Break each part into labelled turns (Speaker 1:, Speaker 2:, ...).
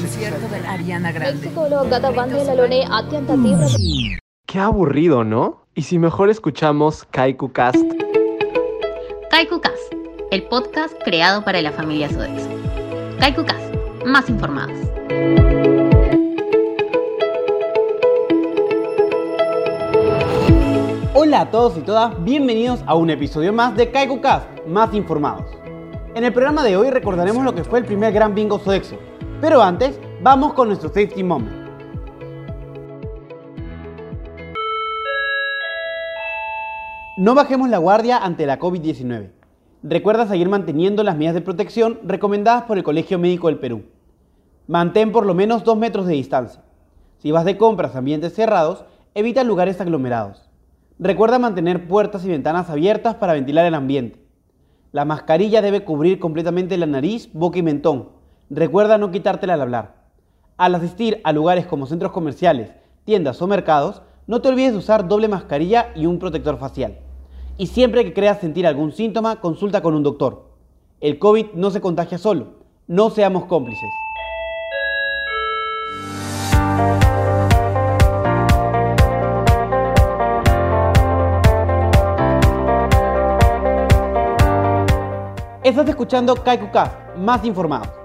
Speaker 1: concierto de Ariana Grande.
Speaker 2: Mm.
Speaker 3: Qué aburrido, ¿no? Y si mejor escuchamos Kaiku Cast.
Speaker 4: Kaiku Cast, el podcast creado para la familia Sodexo. Kaiku Cast, más informados.
Speaker 5: Hola a todos y todas, bienvenidos a un episodio más de Kaiku Cast, más informados. En el programa de hoy recordaremos lo que fue el primer gran bingo Sodexo, pero antes vamos con nuestro safety moment. No bajemos la guardia ante la COVID-19. Recuerda seguir manteniendo las medidas de protección recomendadas por el Colegio Médico del Perú. Mantén por lo menos 2 metros de distancia. Si vas de compras a ambientes cerrados, evita lugares aglomerados. Recuerda mantener puertas y ventanas abiertas para ventilar el ambiente. La mascarilla debe cubrir completamente la nariz, boca y mentón. Recuerda no quitártela al hablar. Al asistir a lugares como centros comerciales, tiendas o mercados, no te olvides de usar doble mascarilla y un protector facial. Y siempre que creas sentir algún síntoma, consulta con un doctor. El COVID no se contagia solo. No seamos cómplices. Estás escuchando KaikuCast, más informados.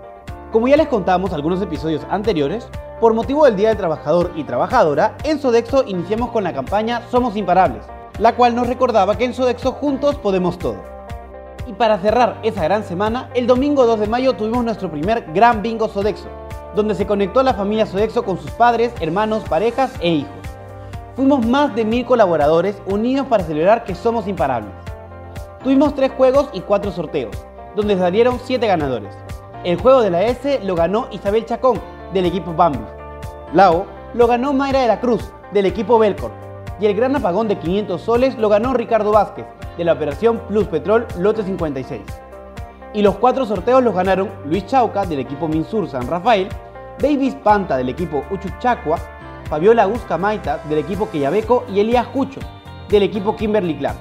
Speaker 5: Como ya les contamos algunos episodios anteriores, por motivo del Día del Trabajador y Trabajadora, en Sodexo iniciamos con la campaña Somos Imparables, la cual nos recordaba que en Sodexo juntos podemos todo. Y para cerrar esa gran semana, el domingo 2 de mayo tuvimos nuestro primer Gran Bingo Sodexo, donde se conectó la familia Sodexo con sus padres, hermanos, parejas e hijos. Fuimos más de mil colaboradores unidos para celebrar que somos imparables. Tuvimos tres juegos y cuatro sorteos, donde salieron siete ganadores. El juego de la S lo ganó Isabel Chacón, del equipo Bambi. Lao lo ganó Mayra de la Cruz, del equipo Belcor. Y el gran apagón de 500 soles lo ganó Ricardo Vázquez, de la operación Plus Petrol Lote 56. Y los cuatro sorteos los ganaron Luis Chauca, del equipo Minsur San Rafael, Davis Panta, del equipo Uchuchacua, Fabiola Maita, del equipo Queyabeco, y Elías Cucho, del equipo Kimberly Clark.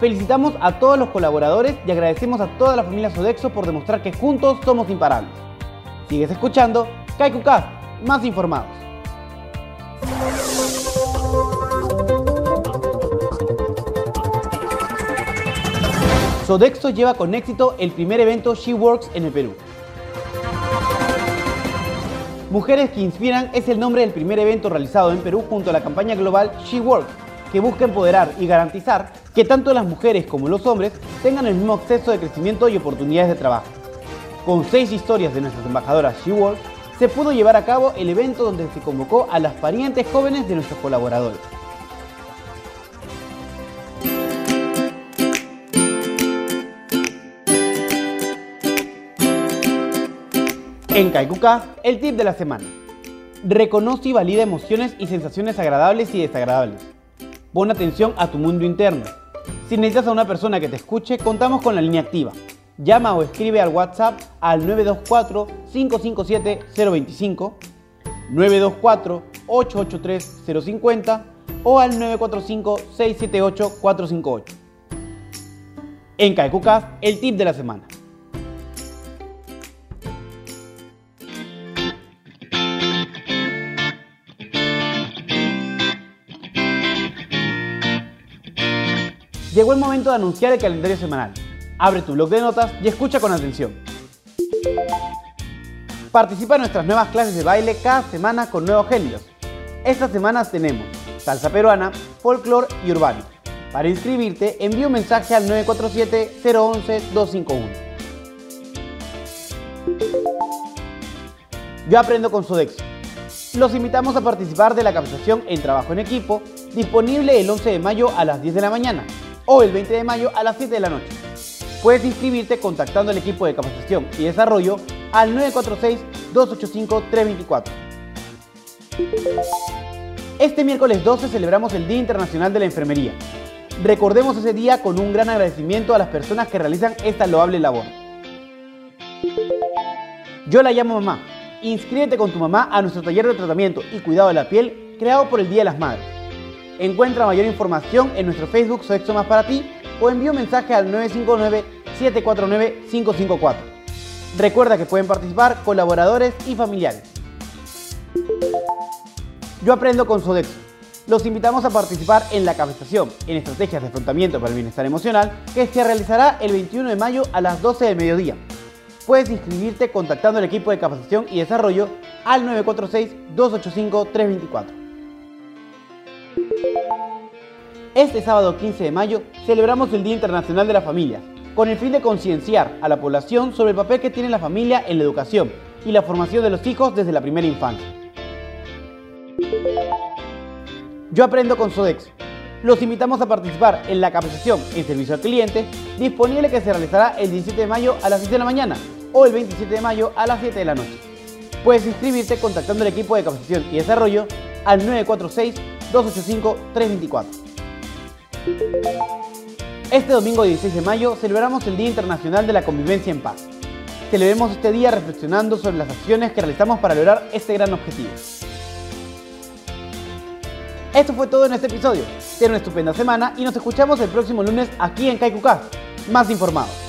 Speaker 5: Felicitamos a todos los colaboradores y agradecemos a toda la familia Sodexo por demostrar que juntos somos imparables. Sigues escuchando KaikuCast, más informados. Sodexo lleva con éxito el primer evento SheWorks en el Perú. Mujeres que Inspiran es el nombre del primer evento realizado en Perú junto a la campaña global SheWorks, que busca empoderar y garantizar que tanto las mujeres como los hombres tengan el mismo acceso de crecimiento y oportunidades de trabajo. Con seis historias de nuestras embajadoras SheWorks, se pudo llevar a cabo el evento donde se convocó a las parientes jóvenes de nuestros colaboradores. En Kaikuka, el tip de la semana. Reconoce y valida emociones y sensaciones agradables y desagradables. Pon atención a tu mundo interno. Si necesitas a una persona que te escuche, contamos con la línea activa. Llama o escribe al WhatsApp al 924-557-025, 924-883-050 o al 945-678-458. En Kaikukas, el tip de la semana. Llegó el momento de anunciar el calendario semanal. Abre tu blog de notas y escucha con atención. Participa en nuestras nuevas clases de baile cada semana con nuevos géneros. Estas semanas tenemos salsa peruana, folclore y urbano. Para inscribirte, envía un mensaje al 947-011-251. Yo aprendo con Sodexo. Los invitamos a participar de la capacitación en trabajo en equipo, disponible el 11 de mayo a las 10 de la mañana o el 20 de mayo a las 7 de la noche. Puedes inscribirte contactando al equipo de capacitación y desarrollo al 946-285-324. Este miércoles 12 celebramos el Día Internacional de la Enfermería. Recordemos ese día con un gran agradecimiento a las personas que realizan esta loable labor. Yo la llamo mamá. Inscríbete con tu mamá a nuestro taller de tratamiento y cuidado de la piel creado por el Día de las Madres. Encuentra mayor información en nuestro Facebook Sodexo Más para ti o envía un mensaje al 959-749-554. Recuerda que pueden participar colaboradores y familiares. Yo aprendo con Sodexo. Los invitamos a participar en la capacitación en estrategias de afrontamiento para el bienestar emocional que se realizará el 21 de mayo a las 12 del mediodía. Puedes inscribirte contactando al equipo de capacitación y desarrollo al 946-285-324. Este sábado 15 de mayo celebramos el Día Internacional de las Familias, con el fin de concienciar a la población sobre el papel que tiene la familia en la educación y la formación de los hijos desde la primera infancia. Yo aprendo con Sodexo. Los invitamos a participar en la capacitación en servicio al cliente, disponible que se realizará el 17 de mayo a las 6 de la mañana o el 27 de mayo a las 7 de la noche. Puedes inscribirte contactando al equipo de capacitación y desarrollo al 946-285-324. Este domingo 16 de mayo celebramos el Día Internacional de la Convivencia en Paz. Celebremos este día reflexionando sobre las acciones que realizamos para lograr este gran objetivo. Esto fue todo en este episodio. Ten una estupenda semana y nos escuchamos el próximo lunes aquí en Kaikuka. Más informados.